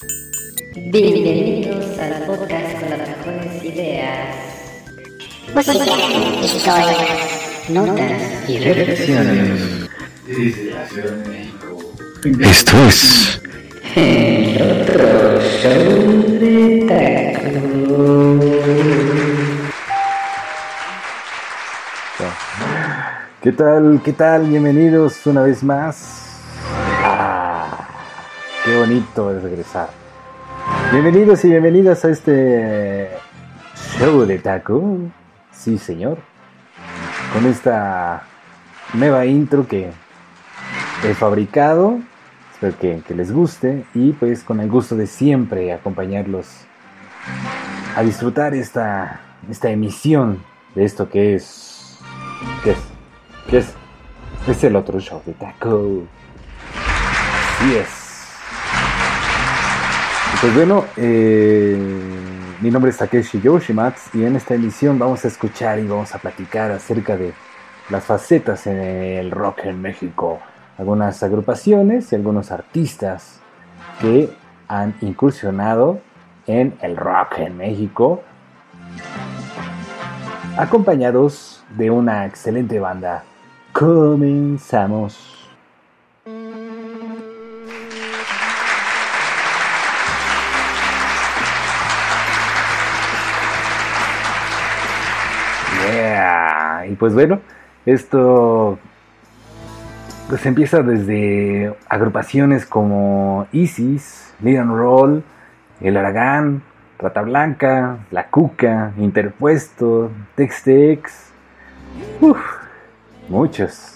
Bienvenidos al podcast con las mejores ideas, música, historias, notas y reflexiones. Desde la Ciudad de México. Esto es el otro show de Taco. ¿Qué tal? ¿Qué tal? Bienvenidos una vez más. Qué bonito es regresar. Bienvenidos y bienvenidas a este show de taco. Sí, señor. Con esta nueva intro que he fabricado. Espero que, les guste. Y pues con el gusto de siempre acompañarlos a disfrutar esta, esta emisión de esto que es. ¿Qué es? ¿Qué es? Es el otro show de taco. Así es. Pues bueno, eh, mi nombre es Takeshi Yoshimatsu y en esta emisión vamos a escuchar y vamos a platicar acerca de las facetas en el rock en México. Algunas agrupaciones y algunos artistas que han incursionado en el rock en México, acompañados de una excelente banda. Comenzamos. Pues bueno, esto pues empieza desde agrupaciones como Isis, Lead and Roll, El Aragán, Rata Blanca, La Cuca, Interpuesto, Tex-Tex. Uf, muchos.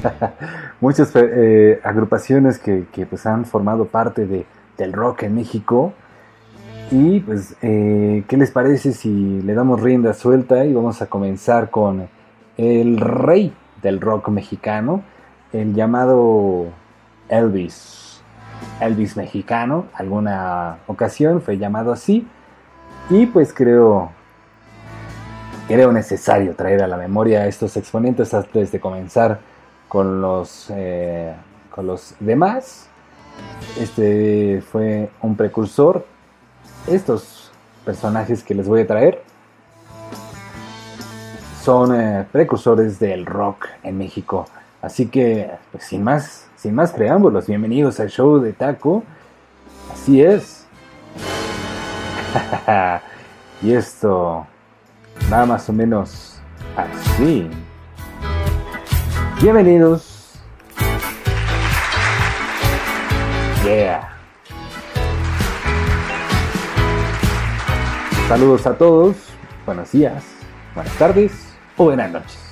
Muchas eh, agrupaciones que, que, pues han formado parte de, del rock en México. Y pues, eh, ¿qué les parece si le damos rienda suelta y vamos a comenzar con el rey del rock mexicano, el llamado Elvis? Elvis mexicano, alguna ocasión fue llamado así. Y pues creo, creo necesario traer a la memoria a estos exponentes antes de comenzar con los, eh, con los demás. Este fue un precursor. Estos personajes que les voy a traer son eh, precursores del rock en México. Así que, pues sin más, sin más preámbulos, bienvenidos al show de Taco. Así es. y esto, nada más o menos así. Bienvenidos. Yeah. Saludos a todos. Buenos días, buenas tardes o buenas noches.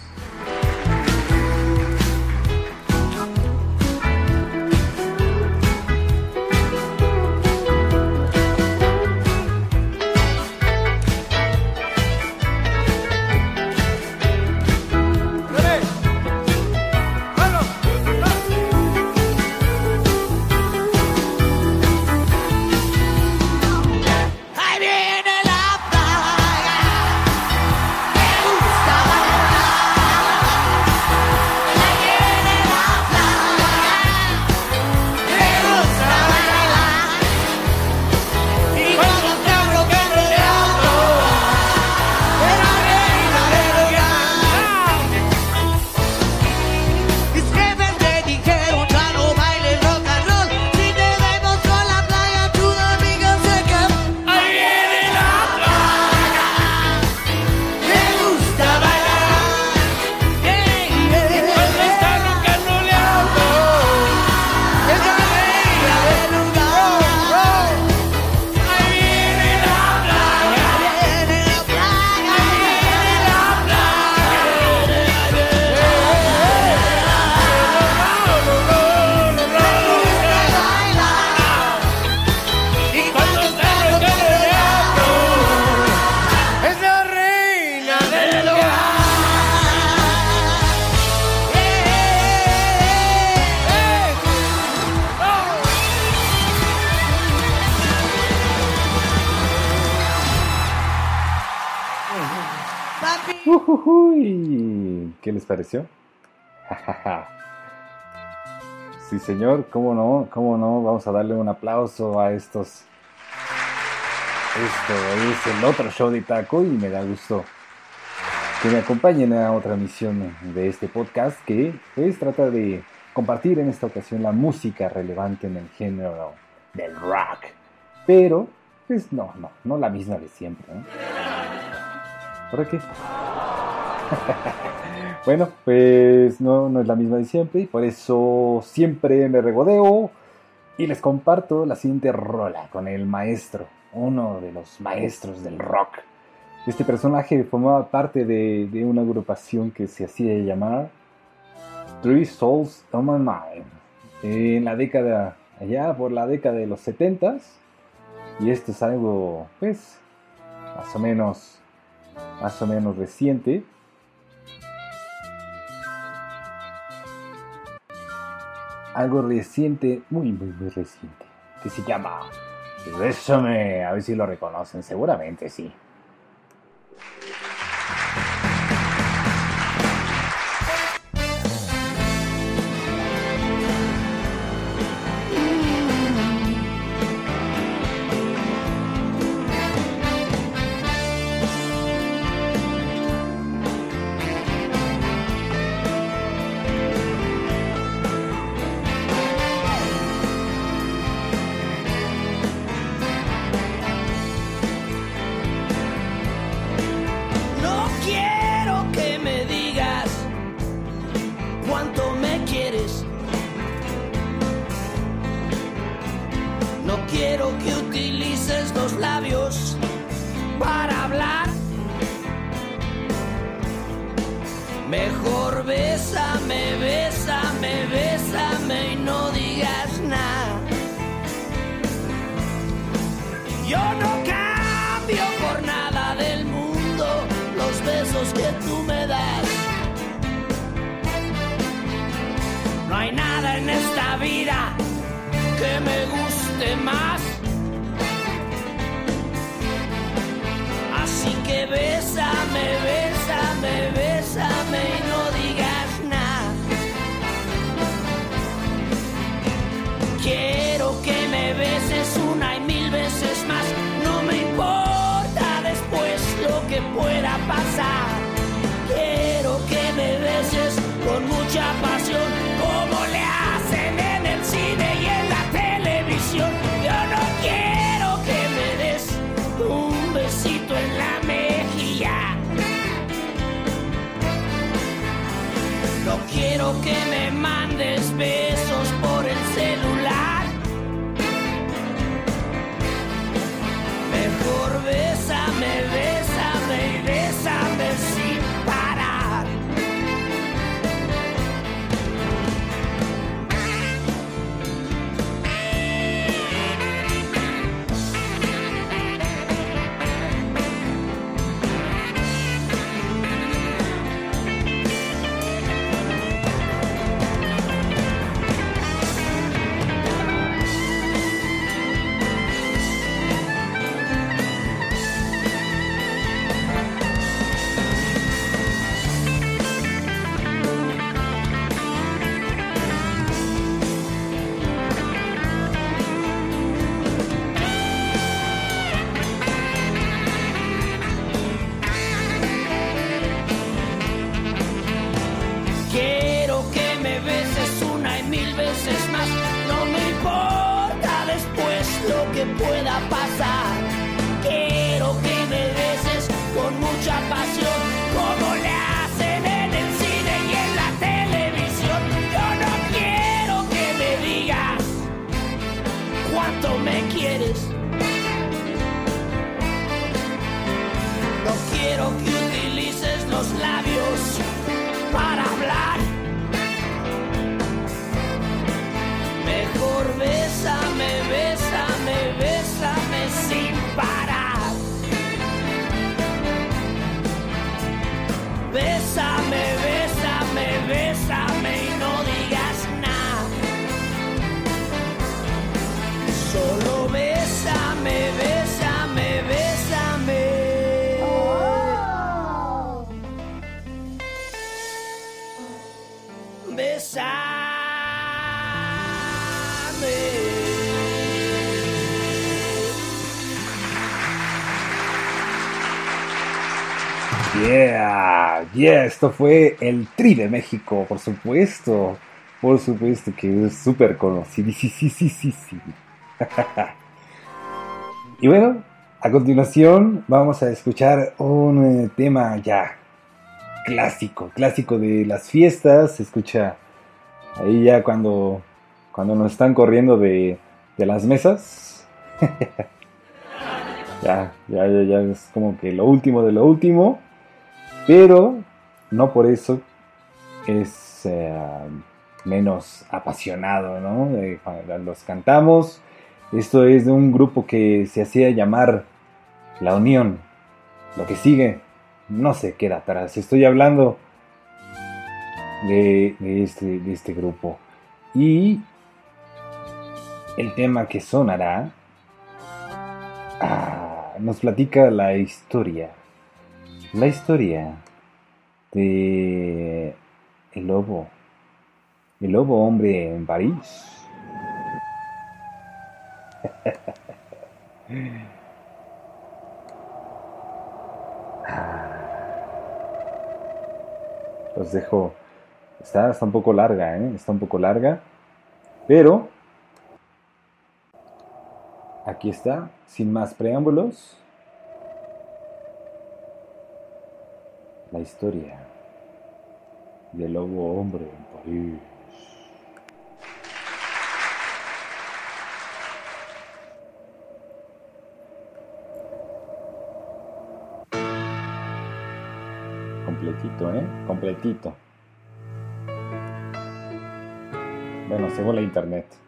¿Qué les pareció? Sí, señor, cómo no, cómo no, vamos a darle un aplauso a estos. Esto es el otro show de Taco y me da gusto que me acompañen a otra misión de este podcast que pues trata de compartir en esta ocasión la música relevante en el género del rock. Pero, pues no, no, no la misma de siempre. ¿Por qué? bueno, pues no, no es la misma de siempre y por eso siempre me regodeo y les comparto la siguiente rola con el maestro, uno de los maestros del rock. Este personaje formaba parte de, una agrupación que se hacía llamar Three Souls on My Mind en la década, allá por la década de los 70s. Y esto es algo, pues, más o menos, más o menos reciente. Algo reciente, muy, muy, muy reciente, que se llama Bésame, a ver si lo reconocen, seguramente sí. Más. Así que bésame, quiero quieres. Yeah, esto fue el Tri de México, por supuesto. Por supuesto que es súper conocido. Sí, sí, sí, sí, sí. y bueno, a continuación vamos a escuchar un eh, tema ya clásico, clásico de las fiestas. Se escucha ahí ya cuando, cuando nos están corriendo de, de las mesas. ya, ya, ya es como que lo último de lo último. Pero no por eso es eh, menos apasionado, ¿no? Los cantamos. Esto es de un grupo que se hacía llamar La Unión. Lo que sigue no se queda atrás. Estoy hablando de, de este, de este grupo. Y el tema que sonará ah, nos platica la historia. La historia de el lobo. El lobo hombre en París. Los dejo. Está, está un poco larga, ¿eh? Está un poco larga. Pero aquí está, sin más preámbulos. La historia del lobo hombre en París. Completito, ¿eh? Completito. Bueno, según la internet.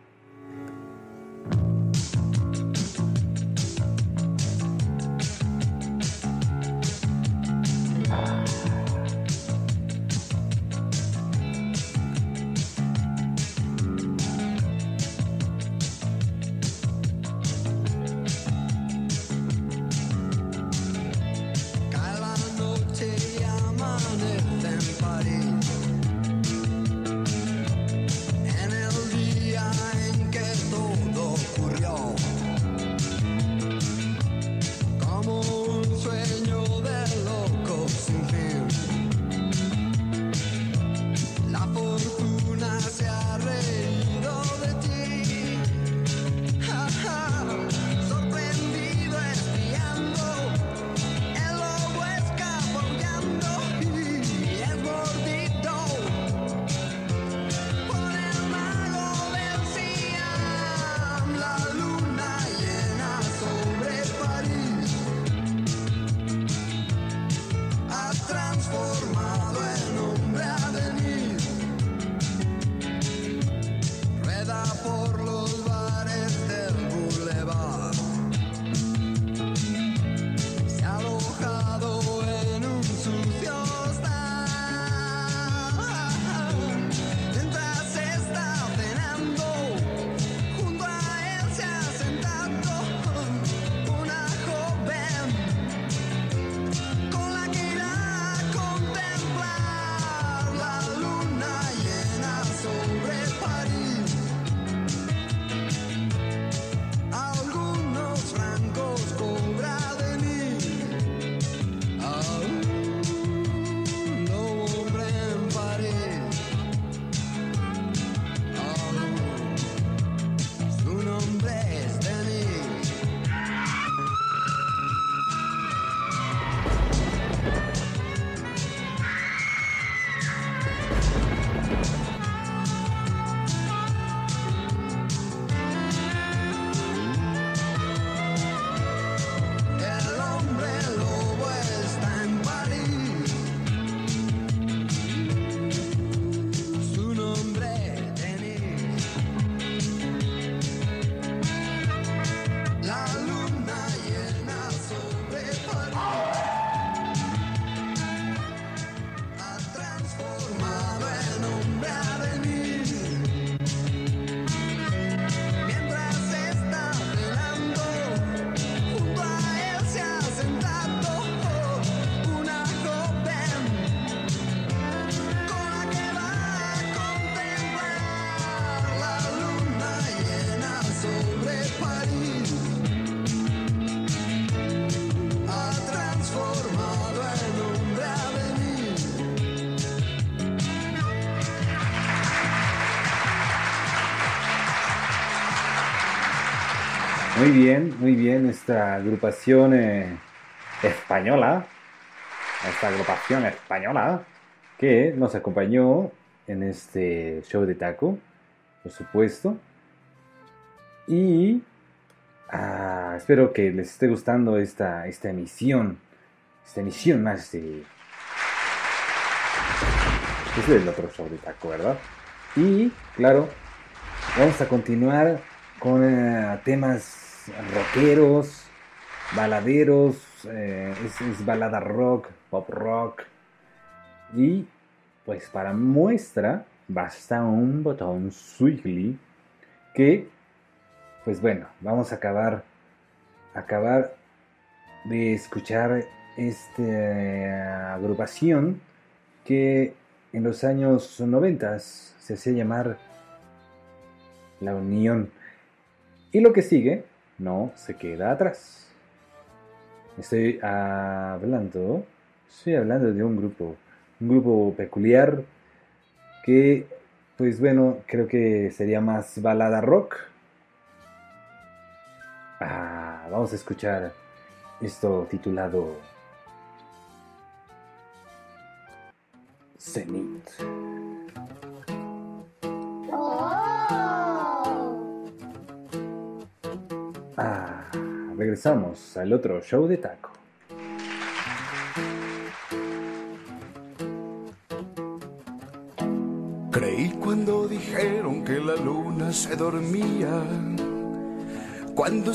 Muy bien, esta agrupación eh, española, esta agrupación española que nos acompañó en este show de taco, por supuesto. Y ah, espero que les esté gustando esta, esta emisión, esta emisión más de... Es del otro show de taco, ¿verdad? Y, claro, vamos a continuar con eh, temas rockeros, baladeros, eh, es, balada rock, pop rock. Y pues para muestra basta un botón Swiggly que, pues bueno, vamos a acabar, acabar de escuchar esta agrupación que en los años 90 se hacía llamar La Unión. Y lo que sigue no se queda atrás. Estoy hablando, estoy hablando de un grupo, un grupo peculiar que, pues bueno, creo que sería más balada rock. Ah, vamos a escuchar esto titulado Zenith. Ah, regresamos al otro show de taco. Creí cuando dijeron que la luna se dormía. Cuando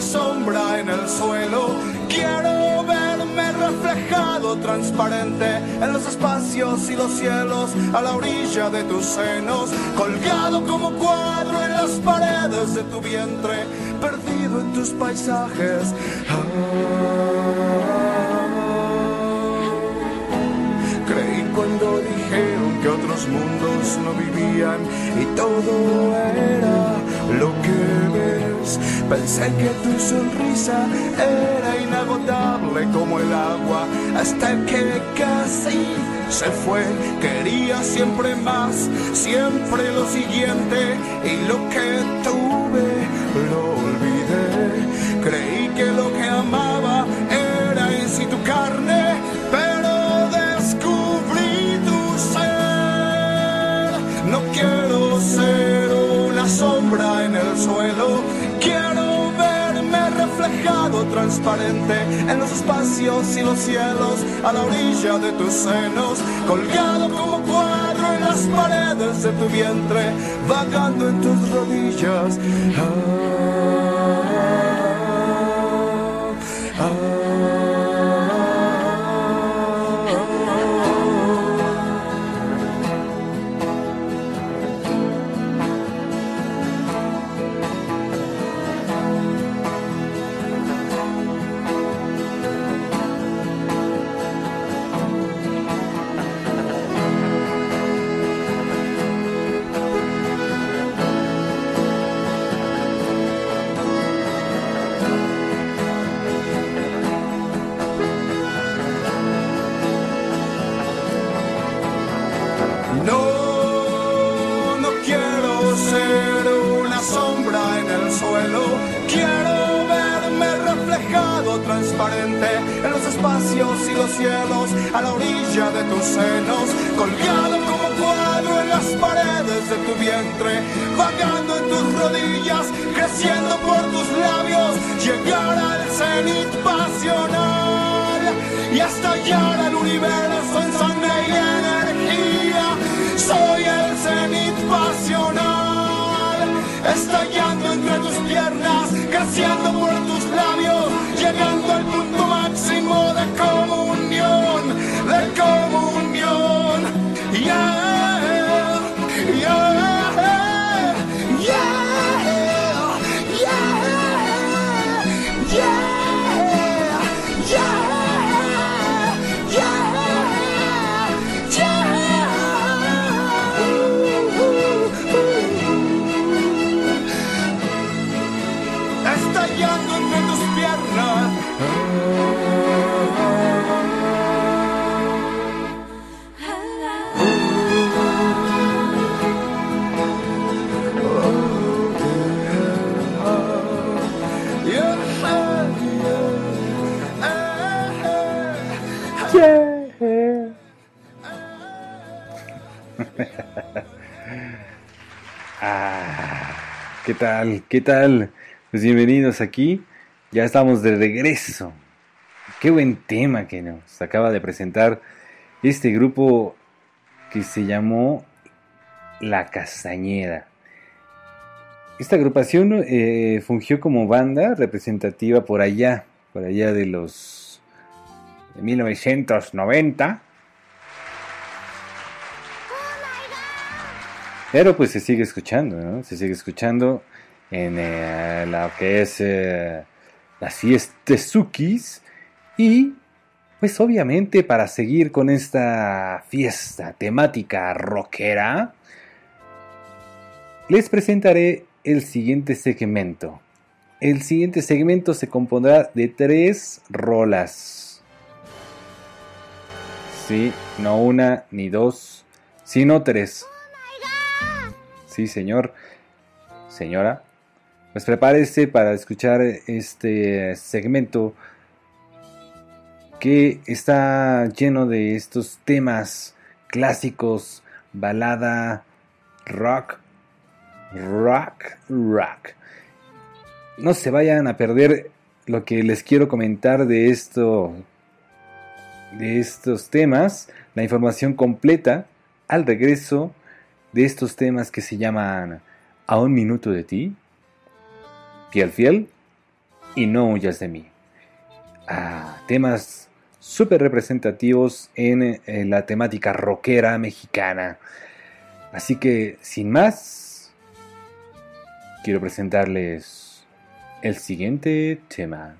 sombra en el suelo. Quiero verme reflejado transparente en los espacios y los cielos a la orilla de tus senos, colgado como cuadro en las paredes de tu vientre, perdido en tus paisajes. Creí otros mundos no vivían y todo era lo que ves. Pensé que tu sonrisa era inagotable como el agua hasta que casi se fue. Quería siempre más, siempre lo siguiente y lo que tuve lo olvidé. Creí que lo que amaba era en tu carne, suelo, quiero verme reflejado transparente en los espacios y los cielos a la orilla de tus senos, colgado como cuadro en las paredes de tu vientre, vagando en tus rodillas. Ah, a la orilla de tus senos, colgado como cuadro en las paredes de tu vientre, vagando en tus rodillas, creciendo por tus labios, llegar al cenit pasional y estallar el universo en sangre y energía. Soy el cenit pasional, estallando entre tus piernas, creciendo por tus labios, llegando al punto máximo de comunión, de comunión. Yeah, Ah, ¿qué tal? ¿Qué tal? Pues bienvenidos aquí. Ya estamos de regreso. Qué buen tema que nos acaba de presentar este grupo que se llamó La Castañeda. Esta agrupación eh, fungió como banda representativa por allá, por allá de los de 1990. Pero pues se sigue escuchando, ¿no? Se sigue escuchando en eh, lo que es eh, las fiestezukis. Y pues obviamente para seguir con esta fiesta temática rockera, les presentaré el siguiente segmento. El siguiente segmento se compondrá de tres rolas. Sí, no una ni dos, sino tres. Sí, señor. Señora. Pues prepárese para escuchar este segmento que está lleno de estos temas clásicos, balada, rock, rock, rock. No se vayan a perder lo que les quiero comentar de esto, de estos temas, la información completa al regreso de estos temas que se llaman A un minuto de ti, Fiel Fiel y No huyas de mí. Ah, temas súper representativos en, en la temática rockera mexicana. Así que, sin más, quiero presentarles el siguiente tema.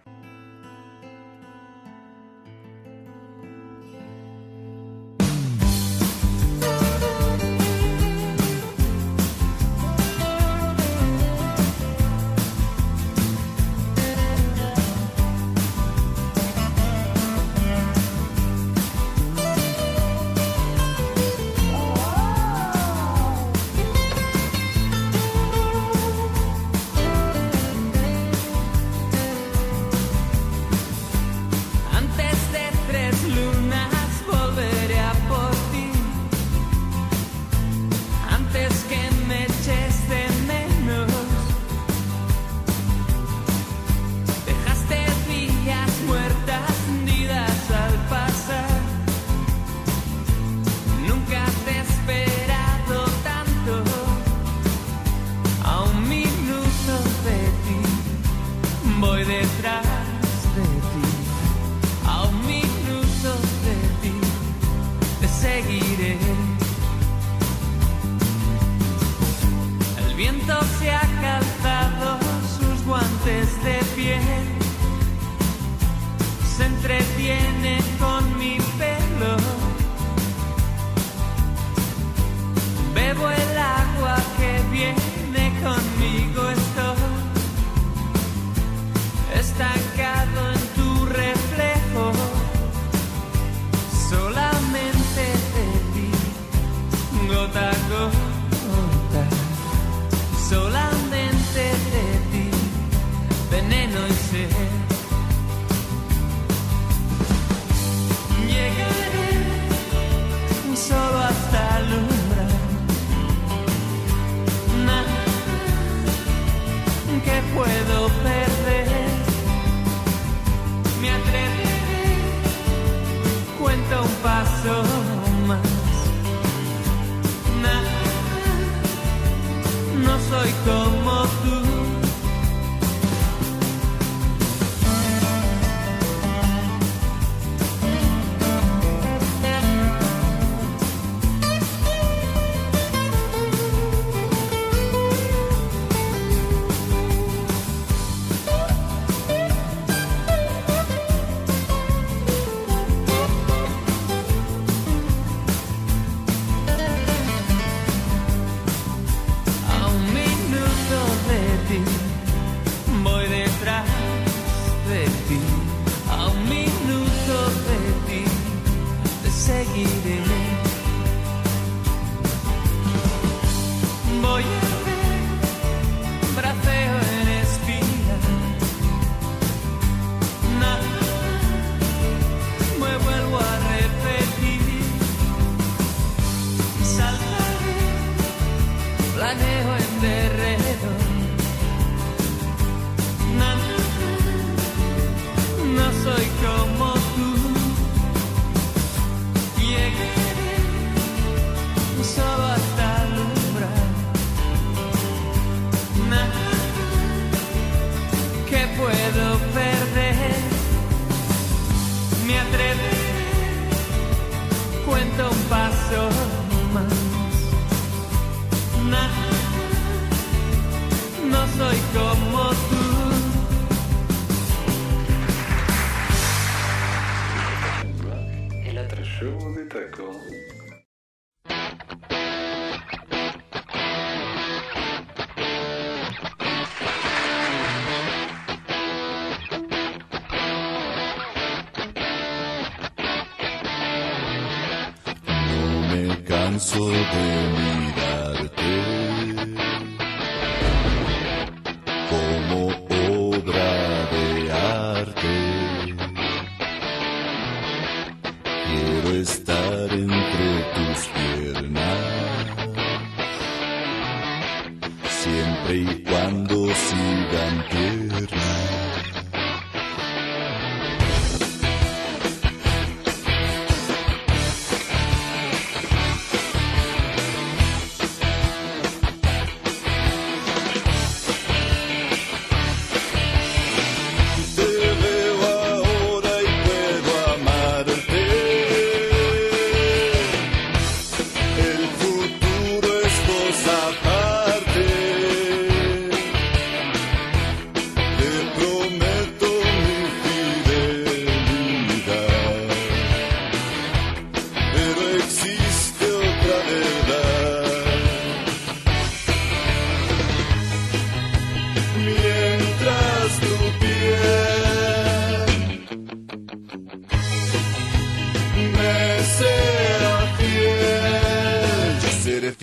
baby.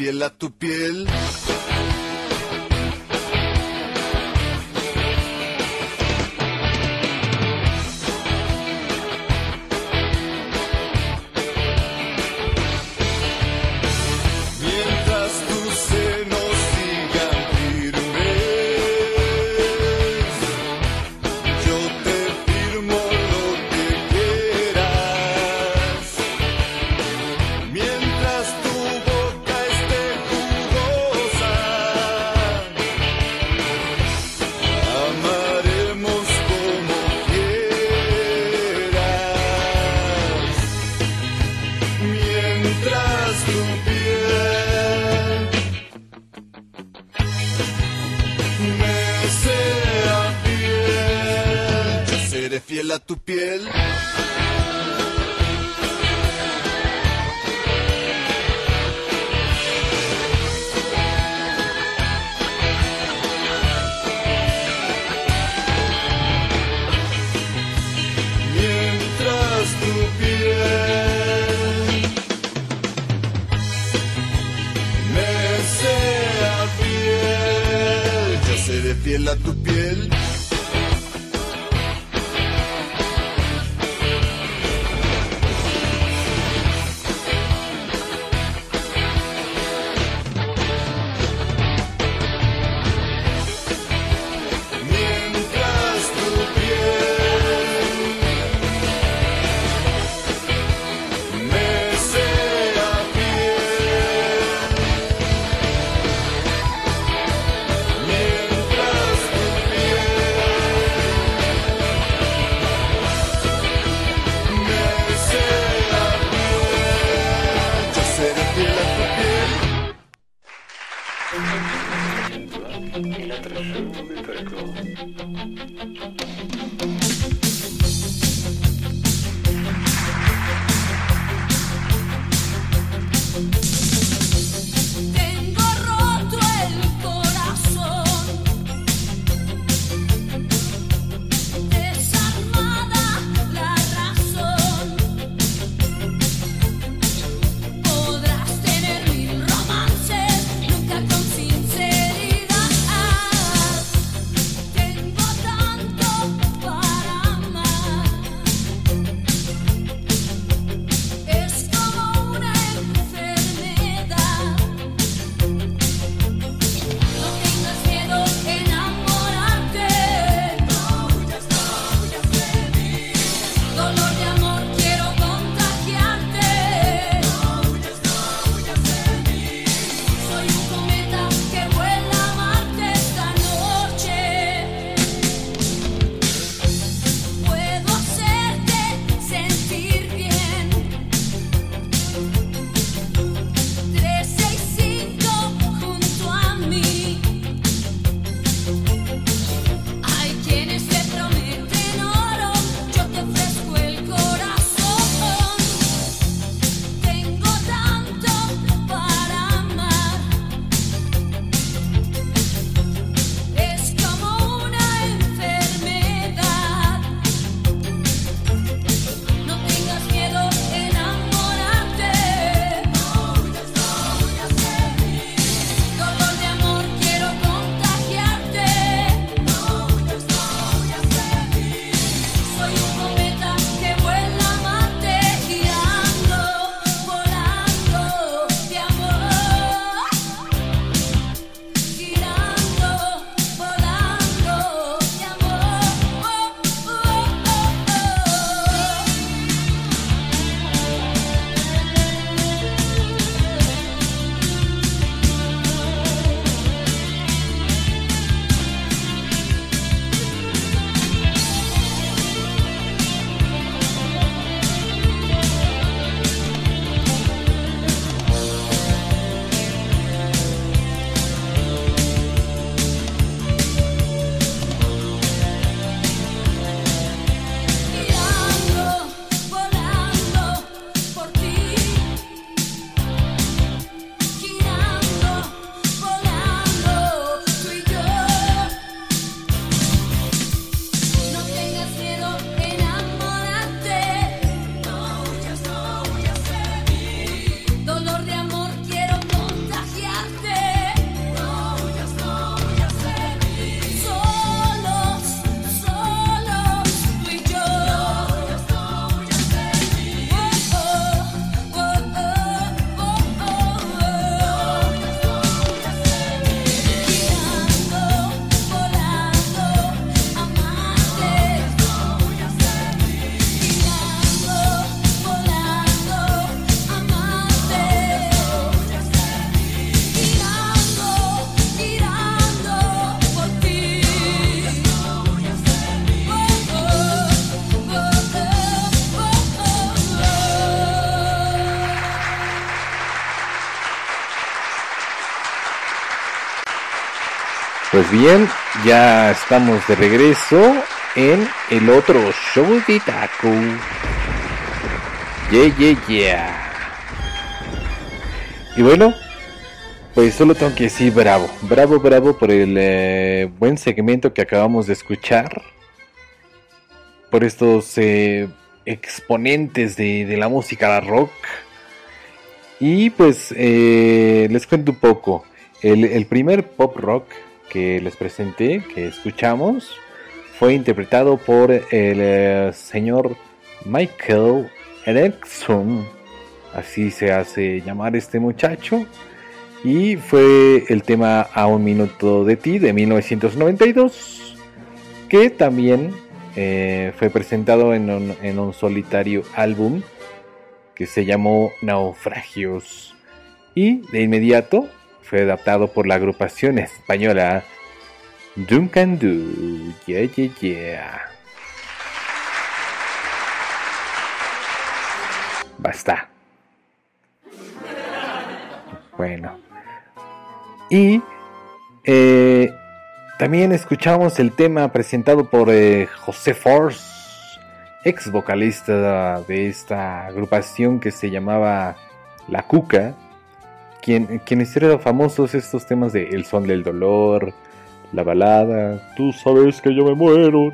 Fiel a tu piel. Pues bien, ya estamos de regreso en el otro show de Taco. Yeah, yeah, yeah. Y bueno, pues solo tengo que decir bravo, bravo, bravo por el eh, buen segmento que acabamos de escuchar. Por estos eh, exponentes de, la música rock. Y pues eh, les cuento un poco. El primer pop rock que les presenté, que escuchamos, fue interpretado por el eh, señor Michael Erickson. Así se hace llamar este muchacho. Y fue el tema A un minuto de ti de 1992. Que también eh, fue presentado en un, en un solitario álbum que se llamó Naufragios. Y de inmediato adaptado por la agrupación española Duncan Do. Yeah, yeah, yeah. Basta. Bueno. Y eh, también escuchamos el tema presentado por eh, José Force, ex vocalista de esta agrupación que se llamaba La Cuca, quien, quienes hicieron famosos estos temas de El son del dolor, la balada, tú sabes que yo me muero.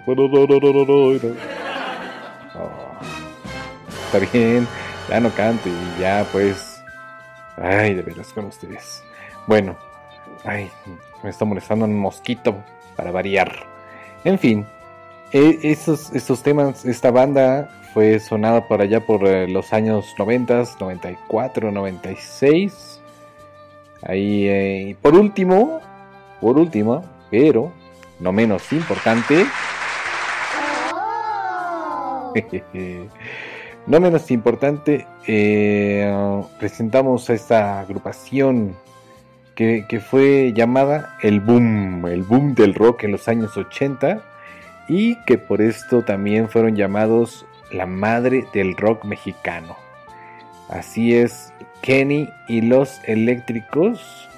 Oh, está bien, ya no cante y ya pues. Ay, de veras con ustedes. Bueno, ay, me está molestando un mosquito para variar. En fin, eh, esos, estos temas, esta banda fue sonada por allá por eh, los años 90, 94, 96. Ahí, eh, por último, por último, pero no menos importante, no menos importante, eh, presentamos a esta agrupación que, que fue llamada el boom, el boom del rock en los años 80 y que por esto también fueron llamados la madre del rock mexicano. Así es, Kenny y los eléctricos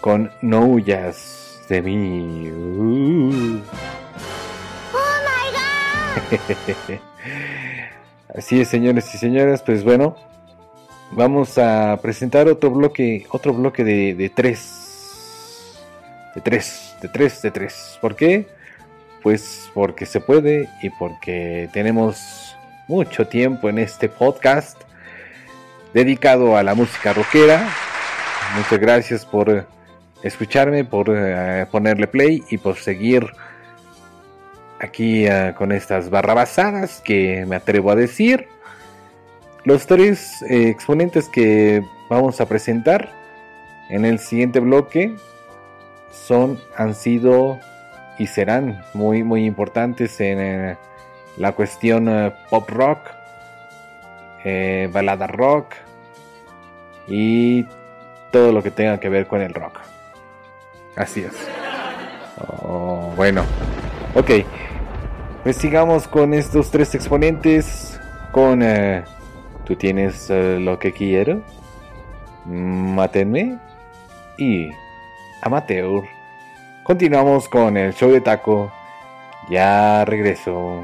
con No huyas de mí. Uh. Así es, señores y señoras, pues bueno, vamos a presentar otro bloque, otro bloque de, de tres. De tres, de tres, de tres. ¿Por qué? Pues porque se puede y porque tenemos mucho tiempo en este podcast dedicado a la música rockera. Muchas gracias por escucharme, por eh, ponerle play y por seguir aquí eh, con estas barrabasadas que me atrevo a decir. Los tres eh, exponentes que vamos a presentar en el siguiente bloque son, han sido y serán muy muy importantes en eh, la cuestión eh, pop rock, eh, balada rock y todo lo que tenga que ver con el rock. Así es. Oh, bueno, ok. Pues sigamos con estos tres exponentes. Con eh, tú tienes eh, lo que quiero, mátenme y amateur. Continuamos con el show de taco. Ya regreso.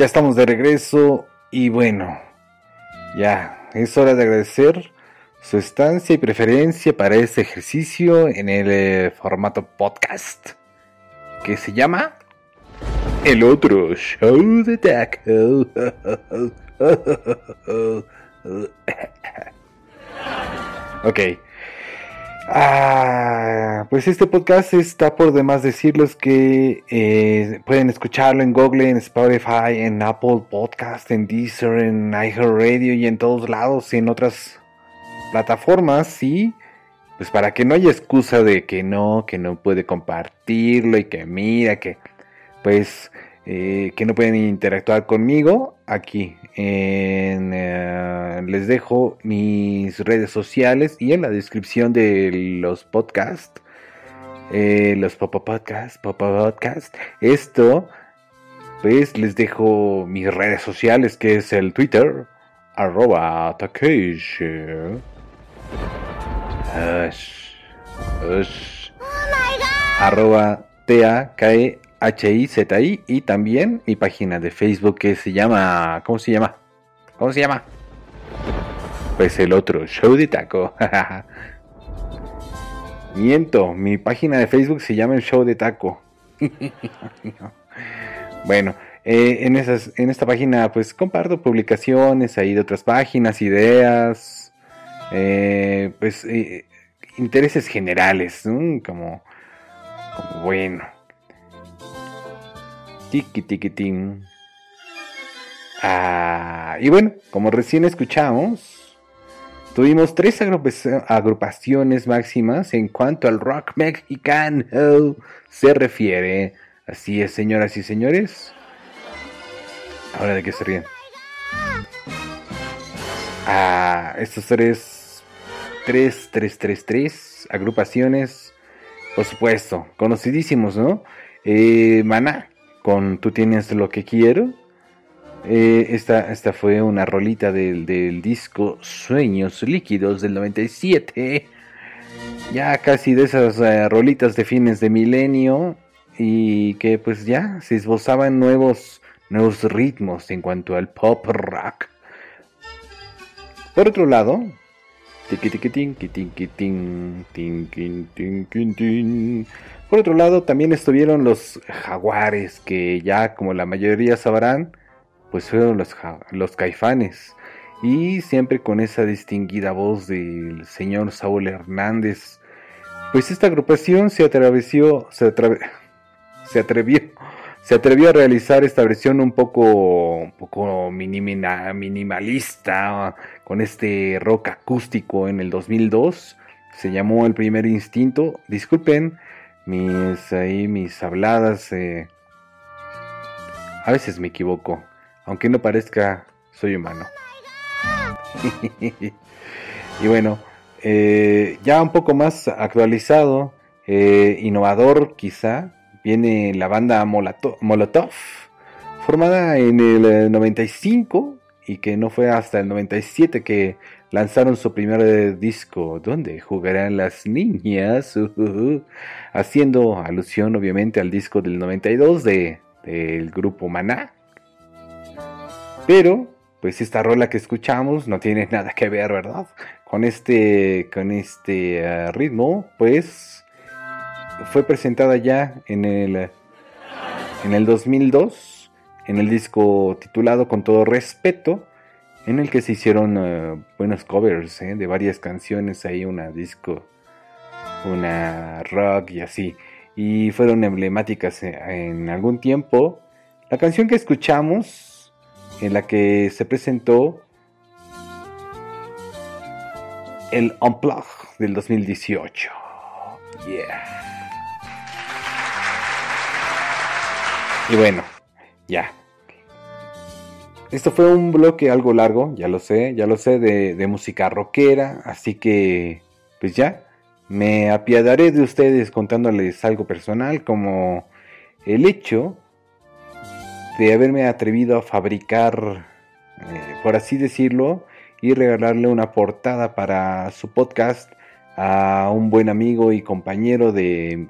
Ya estamos de regreso y bueno, ya es hora de agradecer su estancia y preferencia para este ejercicio en el eh, formato podcast que se llama El otro show de taco. ok. Ah, pues este podcast está por demás decirles que eh, pueden escucharlo en Google, en Spotify, en Apple Podcast, en Deezer, en iHeartRadio y en todos lados y en otras plataformas y pues para que no haya excusa de que no, que no puede compartirlo y que mira que pues eh, que no pueden interactuar conmigo aquí en, eh, les dejo mis redes sociales y en la descripción de los podcasts eh, los Popo Podcast, Popo Podcast. Esto, pues les dejo mis redes sociales, que es el Twitter, arroba Takeshi. Ush, ush. Arroba T-A-K-E-H-I-Z-I. Y también mi página de Facebook que se llama. ¿Cómo se llama? ¿Cómo se llama? Pues el otro, Show de Taco. Miento, mi página de Facebook se llama el Show de Taco. bueno, eh, en, esas, en esta página pues comparto publicaciones ahí de otras páginas, ideas, eh, pues eh, intereses generales, como bueno. Tiki tiki tin. Ah, y bueno, como recién escuchamos, tuvimos tres agrupa- agrupaciones máximas en cuanto al rock mexicano se refiere. Así es, señoras y señores. Ahora de qué se ríen. Ah, estos tres, tres, tres, tres, tres agrupaciones, por supuesto, conocidísimos, ¿no? Eh, Maná, con Tú tienes lo que quiero. Eh, esta, esta fue una rolita del, del disco Sueños Líquidos del 97. Ya casi de esas eh, rolitas de fines de milenio. Y que pues ya se esbozaban nuevos, nuevos ritmos en cuanto al pop rock. Por otro lado, por otro lado también estuvieron los jaguares, que ya como la mayoría sabrán, pues fueron los, los caifanes. Y siempre con esa distinguida voz del señor Saúl Hernández, Pues esta agrupación se atrevió, se, atreve- se atrevió, se atrevió a realizar esta versión un poco, un poco minimina- minimalista, con este rock acústico en el 2002. Se llamó El Primer Instinto. Disculpen mis ahí mis habladas. eh, a veces me equivoco, aunque no parezca, soy humano. y bueno, eh, ya un poco más actualizado, eh, innovador quizá, viene la banda Molato- Molotov, formada en el eh, 95 y que no fue hasta el 97 que lanzaron su primer eh, disco, donde jugarán las niñas, haciendo alusión obviamente al disco del 92 de, del grupo Maná. Pero, pues esta rola que escuchamos no tiene nada que ver, ¿verdad? Con este, con este eh, ritmo, pues fue presentada ya en el, en el 2002, en el disco titulado Con todo respeto, en el que se hicieron eh, buenos covers eh, de varias canciones, ahí una disco, una rock y así, y fueron emblemáticas eh, en algún tiempo. La canción que escuchamos, en la que se presentó el Unplug del 2018. Yeah. Y bueno, ya. Esto fue un bloque algo largo, ya lo sé, ya lo sé, de, música rockera, así que, pues ya, me apiadaré de ustedes contándoles algo personal, como el hecho de haberme atrevido a fabricar, eh, por así decirlo, y regalarle una portada para su podcast a un buen amigo y compañero de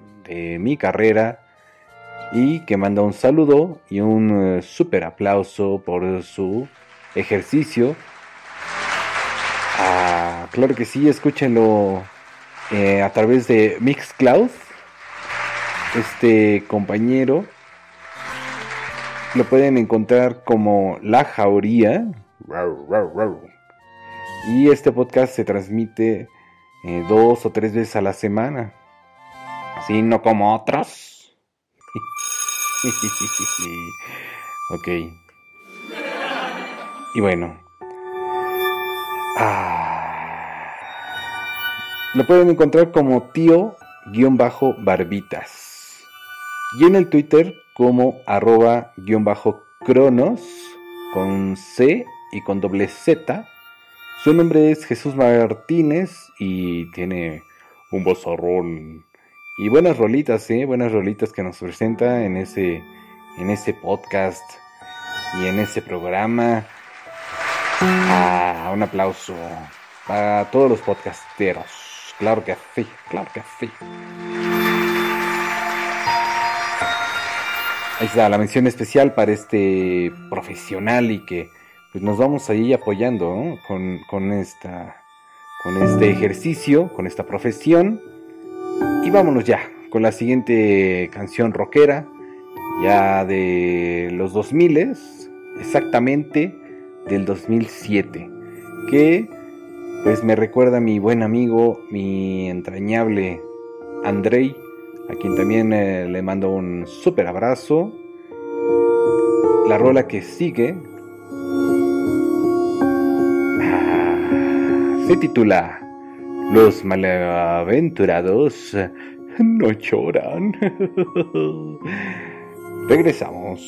mi carrera y que manda un saludo y un eh, super aplauso por su ejercicio. Ah, claro que sí, escúchenlo eh, a través de Mixcloud. Este compañero lo pueden encontrar como La Jauría. Y este podcast se transmite eh, dos o tres veces a la semana. Así no como otros. ok. Y bueno. Ah. Lo pueden encontrar como tío-barbitas. Y en el Twitter como arroba-cronos con C y con doble Z. Su nombre es Jesús Martínez y tiene un vozarrón y buenas rolitas, ¿eh? Buenas rolitas que nos presenta en ese, en ese podcast y en ese programa. Ah, un aplauso para todos los podcasteros. Claro que sí, claro que sí. Ahí está la mención especial para este profesional y que pues, nos vamos ahí apoyando ¿no? con, con, esta, con este ejercicio, con esta profesión. Y vámonos ya con la siguiente canción rockera, ya de los 2000, exactamente del 2007, que pues me recuerda a mi buen amigo, mi entrañable Andrei, a quien también eh, le mando un súper abrazo. La rola que sigue ah, se titula Los malaventurados no lloran. Regresamos.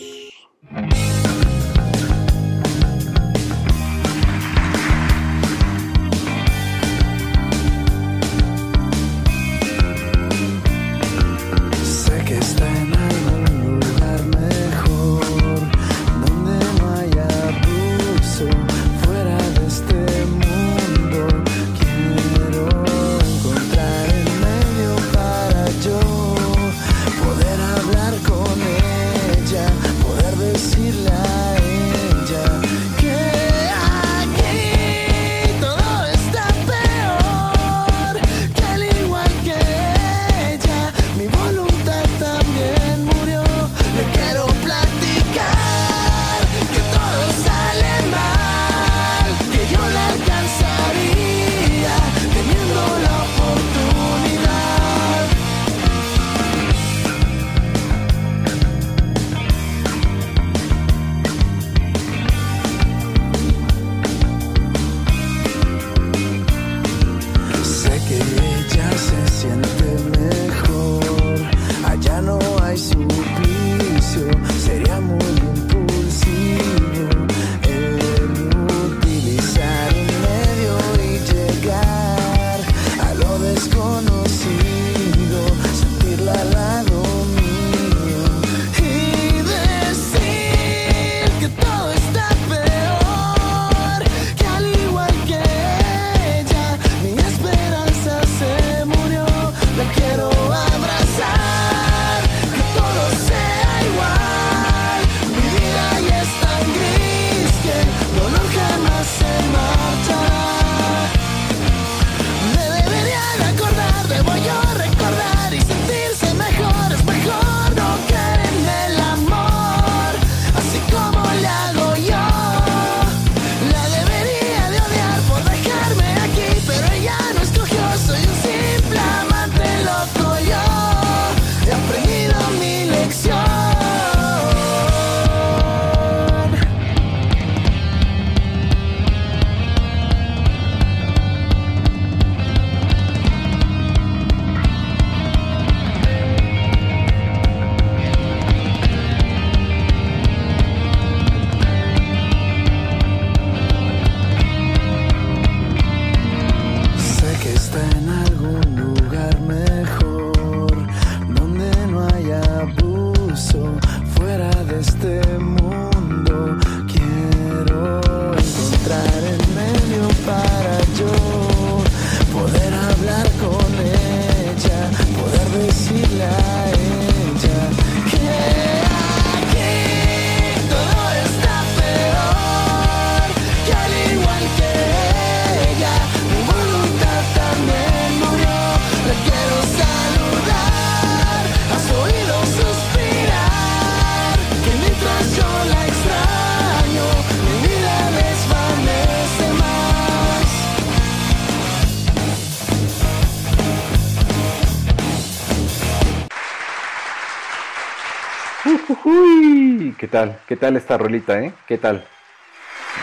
¿Qué tal? ¿Qué tal esta rolita, eh? ¿Qué tal?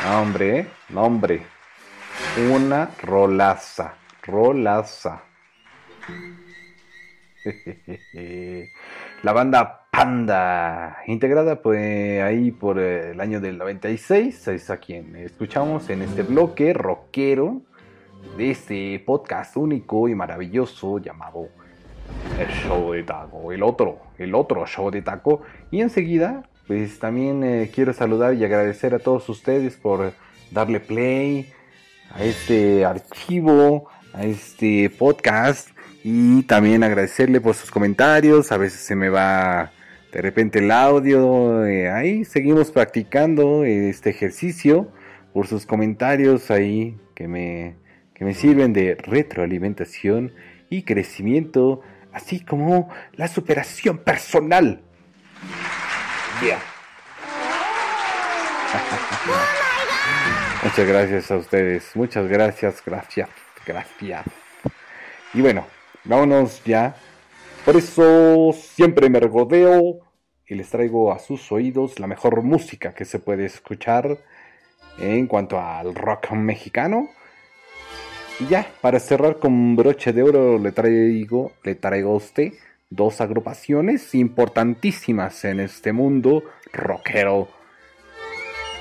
No, hombre, ¿eh? No. Una rolaza. Rolaza. La banda Panda, integrada pues ahí por eh, el año del 96, es a quien escuchamos en este bloque rockero de este podcast único y maravilloso llamado El Show de Taco, el otro, el otro Show de Taco. Y enseguida, pues también eh, quiero saludar y agradecer a todos ustedes por darle play a este archivo, a este podcast y también agradecerle por sus comentarios. A veces se me va de repente el audio. eh, ahí seguimos practicando este ejercicio por sus comentarios ahí que me, que me sirven de retroalimentación y crecimiento, así como la superación personal. Yeah. Muchas gracias a ustedes. Muchas gracias, gracias, gracias. Y bueno, vámonos ya. Por eso siempre me regodeo y les traigo a sus oídos la mejor música que se puede escuchar en cuanto al rock mexicano. Y ya, para cerrar con broche de oro, le traigo, le traigo a usted dos agrupaciones importantísimas en este mundo rockero.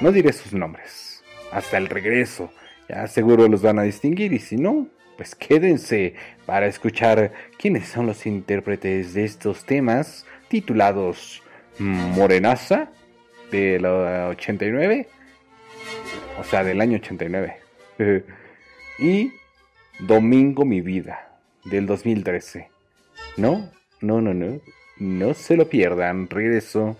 No diré sus nombres. Hasta el regreso. Ya seguro los van a distinguir y si no, pues quédense para escuchar quiénes son los intérpretes de estos temas titulados Morenaza del 89, o sea, del año 89, y Domingo mi vida del 2013. No, no, no, no, no se lo pierdan, regreso.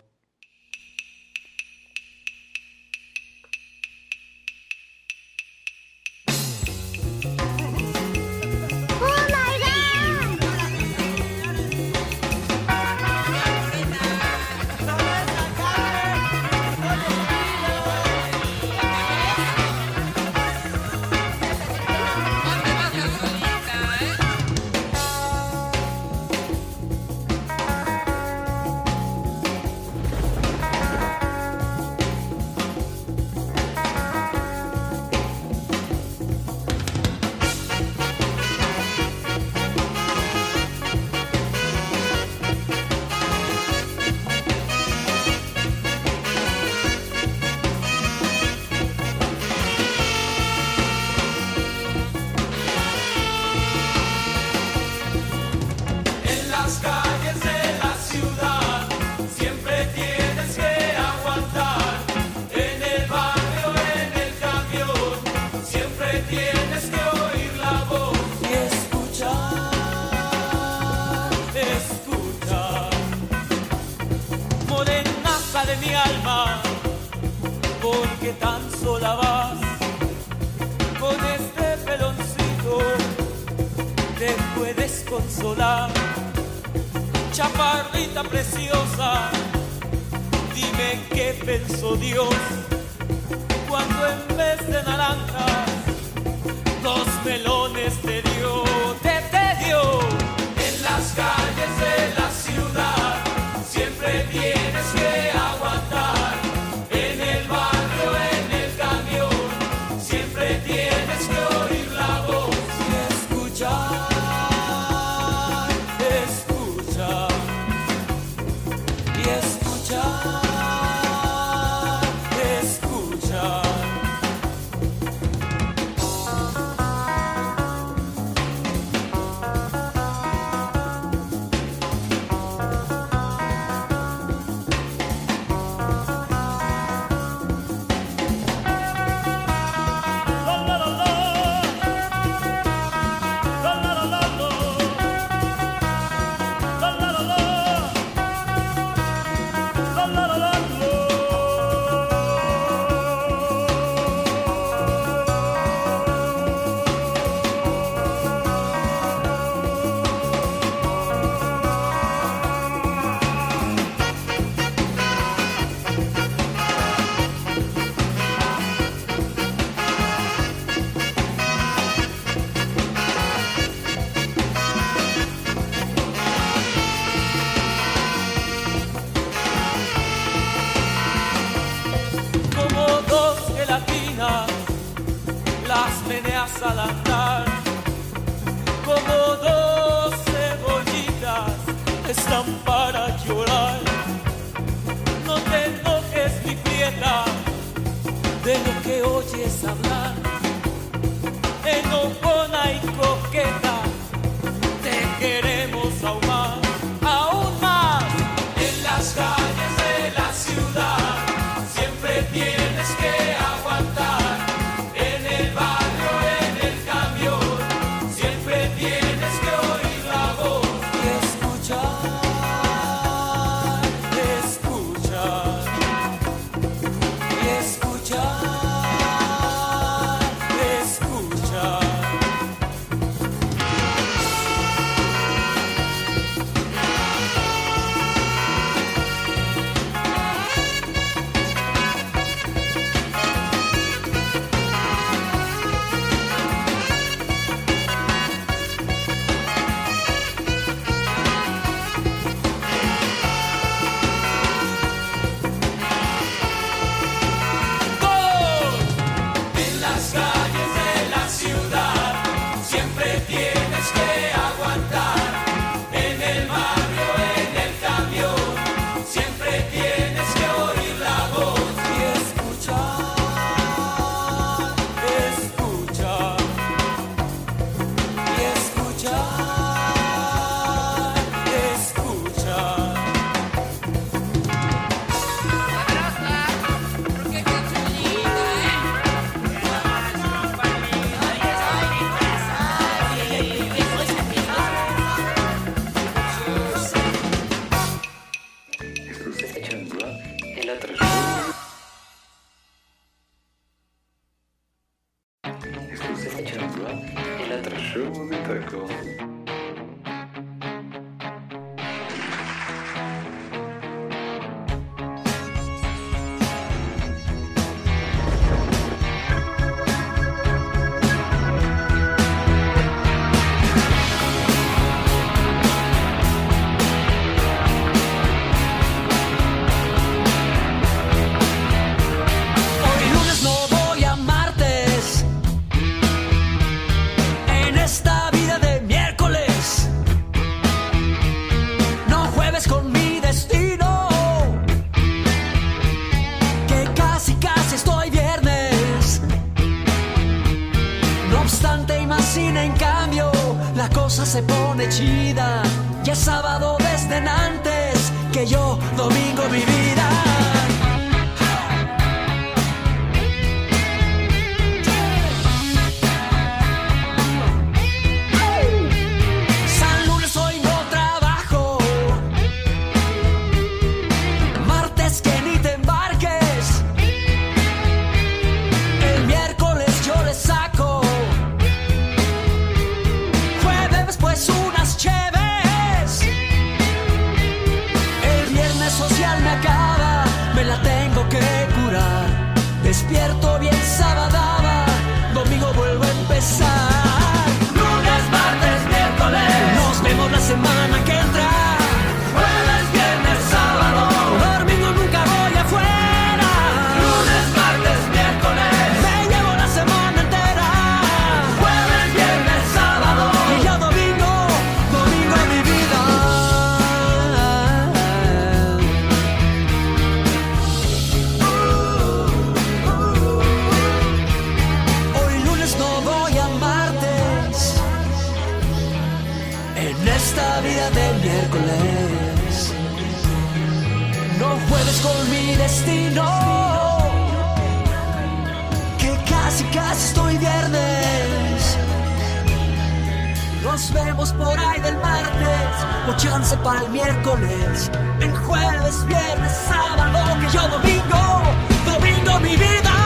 por ahí del martes, o chance para el miércoles, el jueves, viernes, sábado, que yo domingo, domingo mi vida.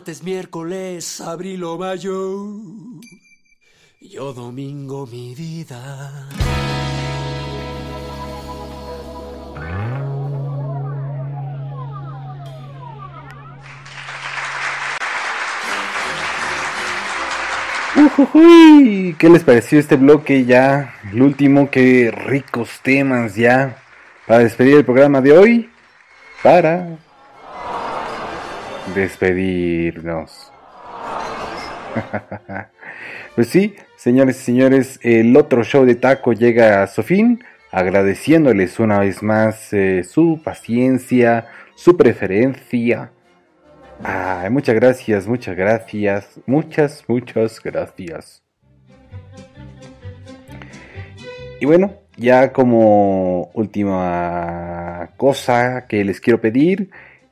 Martes, miércoles, abril o mayo. Yo domingo mi vida. Ujujuy, ¿Qué les pareció este bloque ya? El último, qué ricos temas ya para despedir el programa de hoy. Para despedirnos. pues sí, señores y señores, el otro show de taco llega a su fin, agradeciéndoles una vez más eh, su paciencia, su preferencia. Muchas gracias, muchas gracias, muchas, muchas gracias. Y bueno, ya como última cosa que les quiero pedir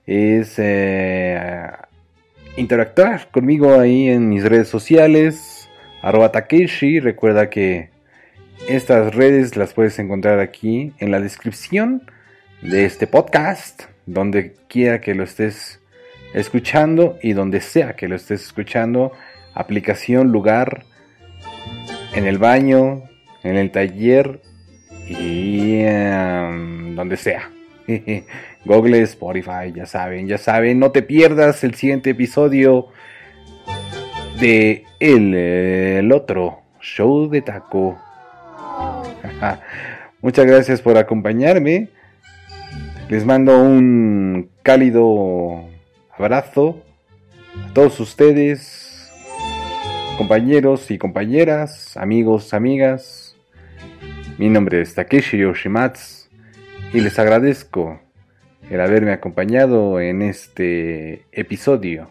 es eh, interactuar conmigo ahí en mis redes sociales, arroba Takeshi. Recuerda que estas redes las puedes encontrar aquí en la descripción de este podcast, donde quiera que lo estés escuchando y donde sea que lo estés escuchando, aplicación, lugar, en el baño, en el taller y um, donde sea. Google, Spotify, ya saben, ya saben, no te pierdas el siguiente episodio de el, otro show de taco. Muchas gracias por acompañarme. Les mando un cálido abrazo a todos ustedes, compañeros y compañeras, amigos, amigas. Mi nombre es Takeshi Yoshimatsu y les agradezco el haberme acompañado en este episodio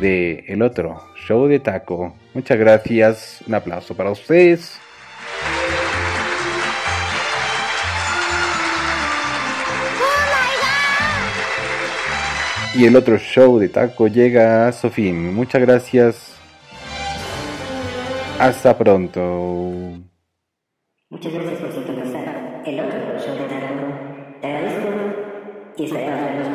de El Otro Show de Taco. Muchas gracias, un aplauso para ustedes. Y el otro show de taco llega a su fin. Muchas gracias. Hasta pronto. Muchas gracias por sintonizar el otro y esperamos